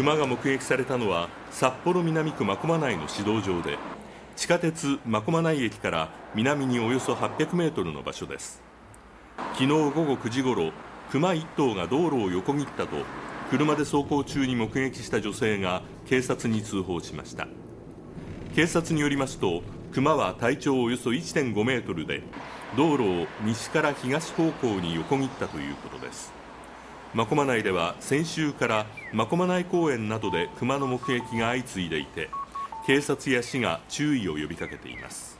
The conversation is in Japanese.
熊が目撃されたのは札幌南区真駒内の市道上で地下鉄真駒内駅から南におよそ800メートルの場所です。昨日午後9時ごろ熊1頭が道路を横切ったと車で走行中に目撃した女性が警察に通報しました。警察によりますと熊は体長およそ1.5メートルで道路を西から東方向に横切ったということです。真駒内では先週から真駒内公園などで熊の目撃が相次いでいて警察や市が注意を呼びかけています。